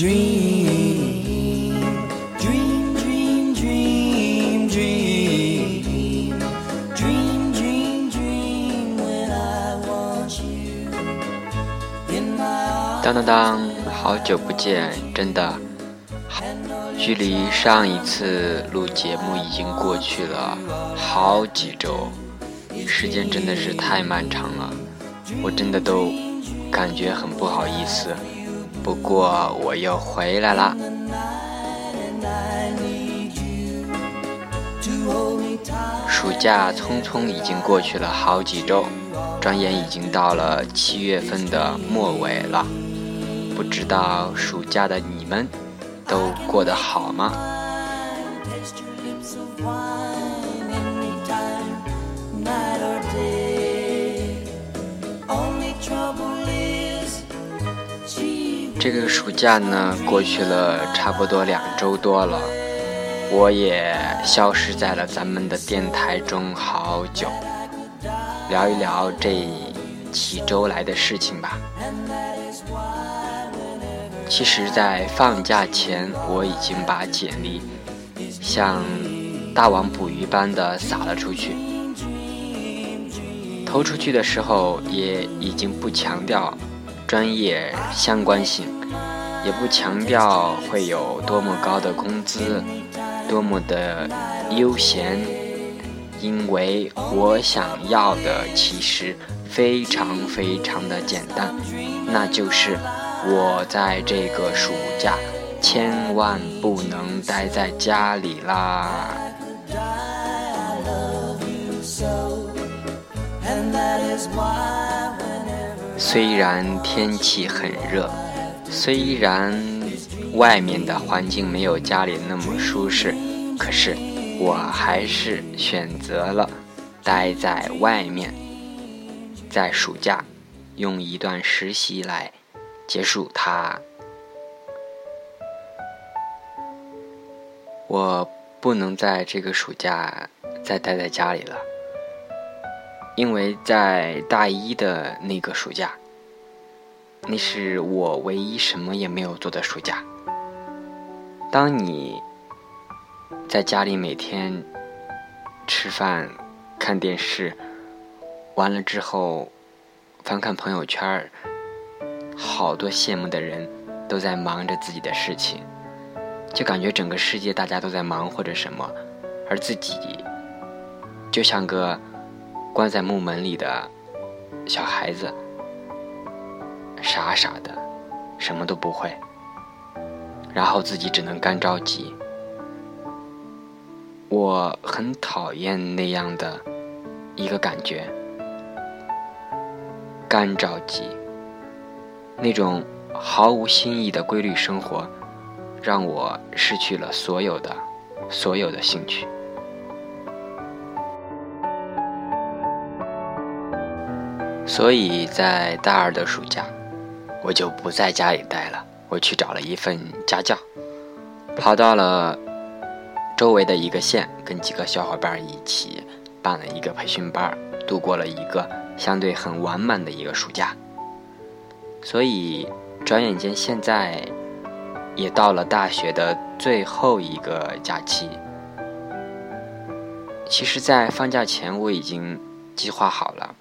当当当，好久不见，真的，距离上一次录节目已经过去了好几周，时间真的是太漫长了，我真的都感觉很不好意思。不过我又回来了。暑假匆匆已经过去了好几周，转眼已经到了七月份的末尾了。不知道暑假的你们都过得好吗？这个暑假呢，过去了差不多两周多了，我也消失在了咱们的电台中好久。聊一聊这几周来的事情吧。其实，在放假前，我已经把简历像大网捕鱼般的撒了出去。投出去的时候，也已经不强调。专业相关性，也不强调会有多么高的工资，多么的悠闲，因为我想要的其实非常非常的简单，那就是我在这个暑假千万不能待在家里啦。虽然天气很热，虽然外面的环境没有家里那么舒适，可是我还是选择了待在外面，在暑假用一段实习来结束它。我不能在这个暑假再待在家里了。因为在大一的那个暑假，那是我唯一什么也没有做的暑假。当你在家里每天吃饭、看电视，完了之后翻看朋友圈好多羡慕的人都在忙着自己的事情，就感觉整个世界大家都在忙活着什么，而自己就像个。关在木门里的小孩子，傻傻的，什么都不会，然后自己只能干着急。我很讨厌那样的一个感觉，干着急，那种毫无新意的规律生活，让我失去了所有的所有的兴趣。所以在大二的暑假，我就不在家里待了，我去找了一份家教，跑到了周围的一个县，跟几个小伙伴一起办了一个培训班，度过了一个相对很完满的一个暑假。所以转眼间，现在也到了大学的最后一个假期。其实，在放假前，我已经计划好了。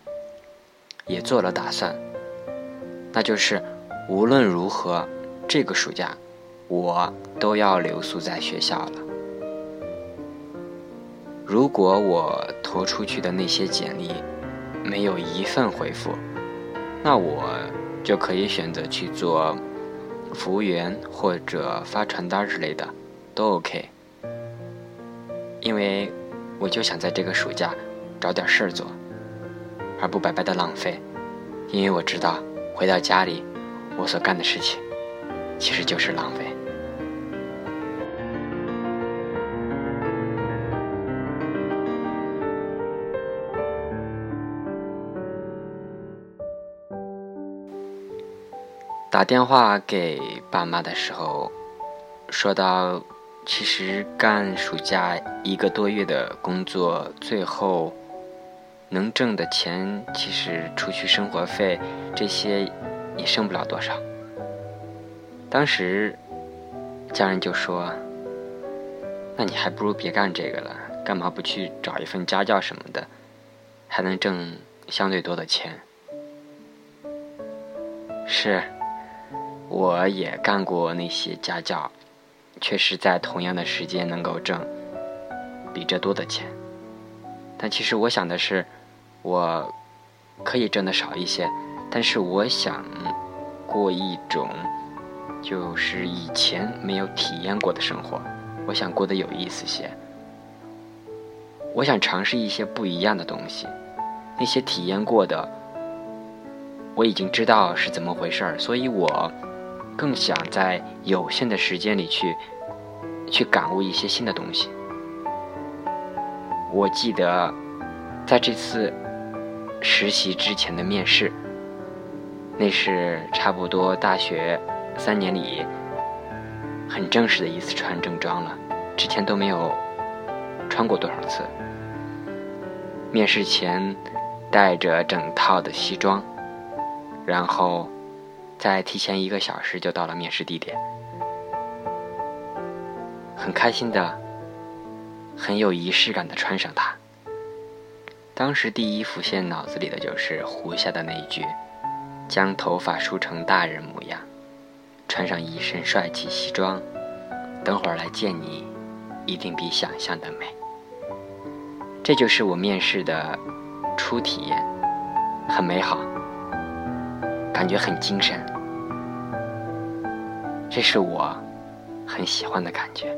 也做了打算，那就是无论如何，这个暑假我都要留宿在学校了。如果我投出去的那些简历没有一份回复，那我就可以选择去做服务员或者发传单之类的，都 OK。因为我就想在这个暑假找点事儿做。而不白白的浪费，因为我知道回到家里，我所干的事情其实就是浪费。打电话给爸妈的时候，说到，其实干暑假一个多月的工作，最后。能挣的钱，其实除去生活费，这些也剩不了多少。当时家人就说：“那你还不如别干这个了，干嘛不去找一份家教什么的，还能挣相对多的钱？”是，我也干过那些家教，确实在同样的时间能够挣比这多的钱。但其实我想的是，我可以挣的少一些，但是我想过一种就是以前没有体验过的生活，我想过得有意思些。我想尝试一些不一样的东西，那些体验过的，我已经知道是怎么回事儿，所以我更想在有限的时间里去去感悟一些新的东西。我记得，在这次实习之前的面试，那是差不多大学三年里很正式的一次穿正装了，之前都没有穿过多少次。面试前带着整套的西装，然后在提前一个小时就到了面试地点，很开心的。很有仪式感的穿上它。当时第一浮现脑子里的就是胡夏的那一句：“将头发梳成大人模样，穿上一身帅气西装，等会儿来见你，一定比想象的美。”这就是我面试的初体验，很美好，感觉很精神，这是我很喜欢的感觉。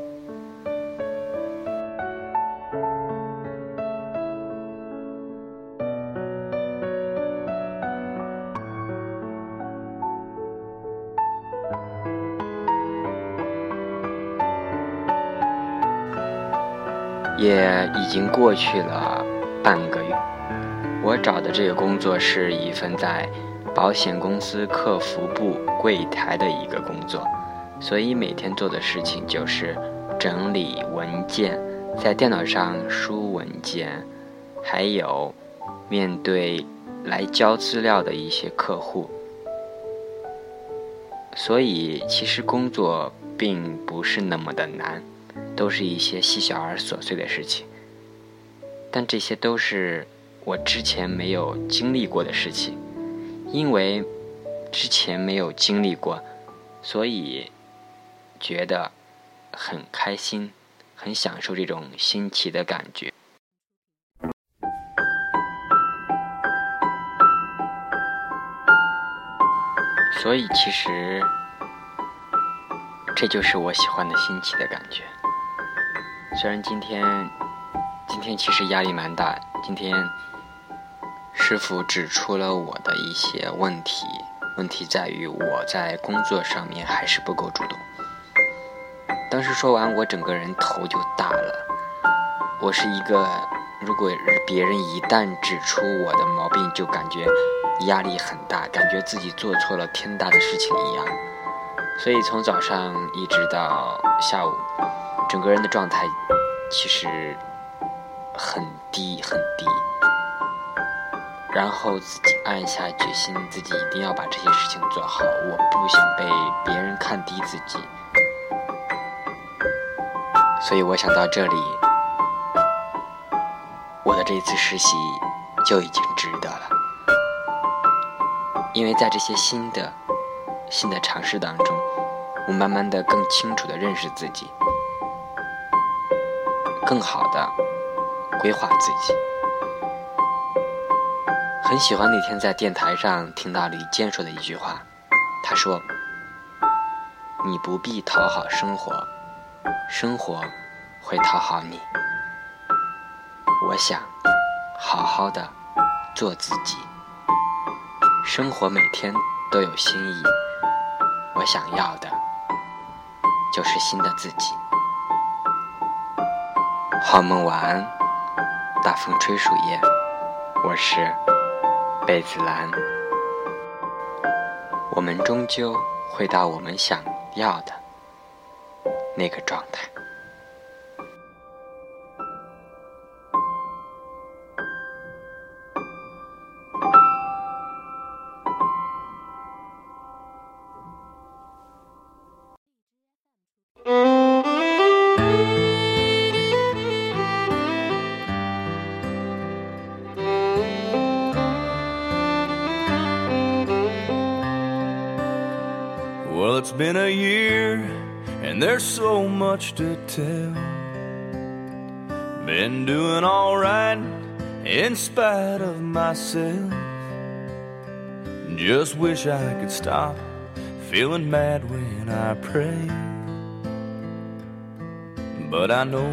已经过去了半个月。我找的这个工作是一份在保险公司客服部柜台的一个工作，所以每天做的事情就是整理文件，在电脑上输文件，还有面对来交资料的一些客户。所以其实工作并不是那么的难。都是一些细小而琐碎的事情，但这些都是我之前没有经历过的事情，因为之前没有经历过，所以觉得很开心，很享受这种新奇的感觉。所以其实这就是我喜欢的新奇的感觉。虽然今天，今天其实压力蛮大。今天师傅指出了我的一些问题，问题在于我在工作上面还是不够主动。当时说完，我整个人头就大了。我是一个，如果别人一旦指出我的毛病，就感觉压力很大，感觉自己做错了天大的事情一样。所以从早上一直到下午。整个人的状态其实很低很低，然后自己暗下决心，自己一定要把这些事情做好。我不想被别人看低自己，所以我想到这里，我的这一次实习就已经值得了，因为在这些新的新的尝试当中，我慢慢的更清楚的认识自己。更好的规划自己。很喜欢那天在电台上听到李健说的一句话，他说：“你不必讨好生活，生活会讨好你。”我想好好的做自己。生活每天都有新意，我想要的就是新的自己。好梦，晚安。大风吹树叶，我是贝子兰。我们终究会到我们想要的那个状态。Been a year, and there's so much to tell. Been doing alright in spite of myself. Just wish I could stop feeling mad when I pray. But I know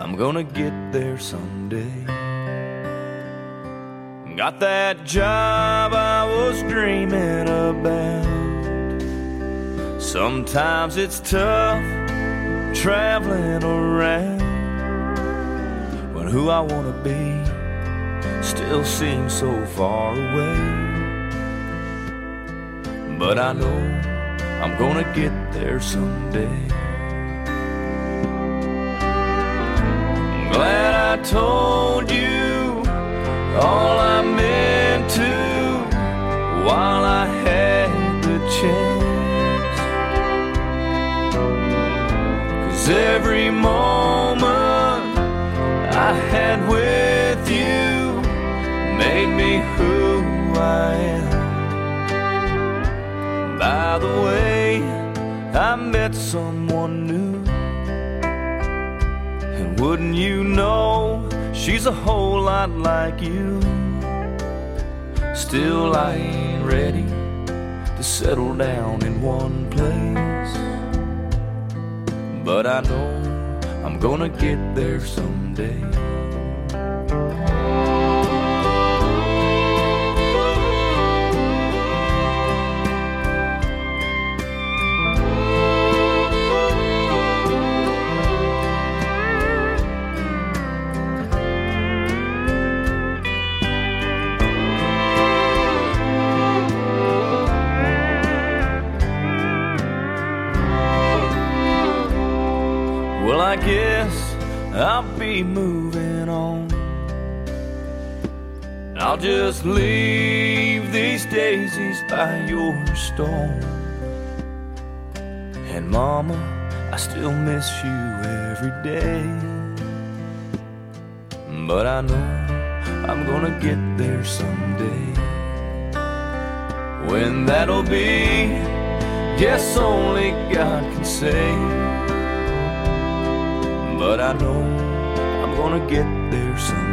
I'm gonna get there someday. Got that job I was dreaming about. Sometimes it's tough traveling around when who I wanna be still seems so far away. But I know I'm gonna get there someday. Glad I told you all I met someone new. And wouldn't you know, she's a whole lot like you. Still, I ain't ready to settle down in one place. But I know I'm gonna get there someday. Moving on. I'll just leave these daisies by your stone. And Mama, I still miss you every day. But I know I'm gonna get there someday. When that'll be, guess only God can say. But I know gonna get there someday.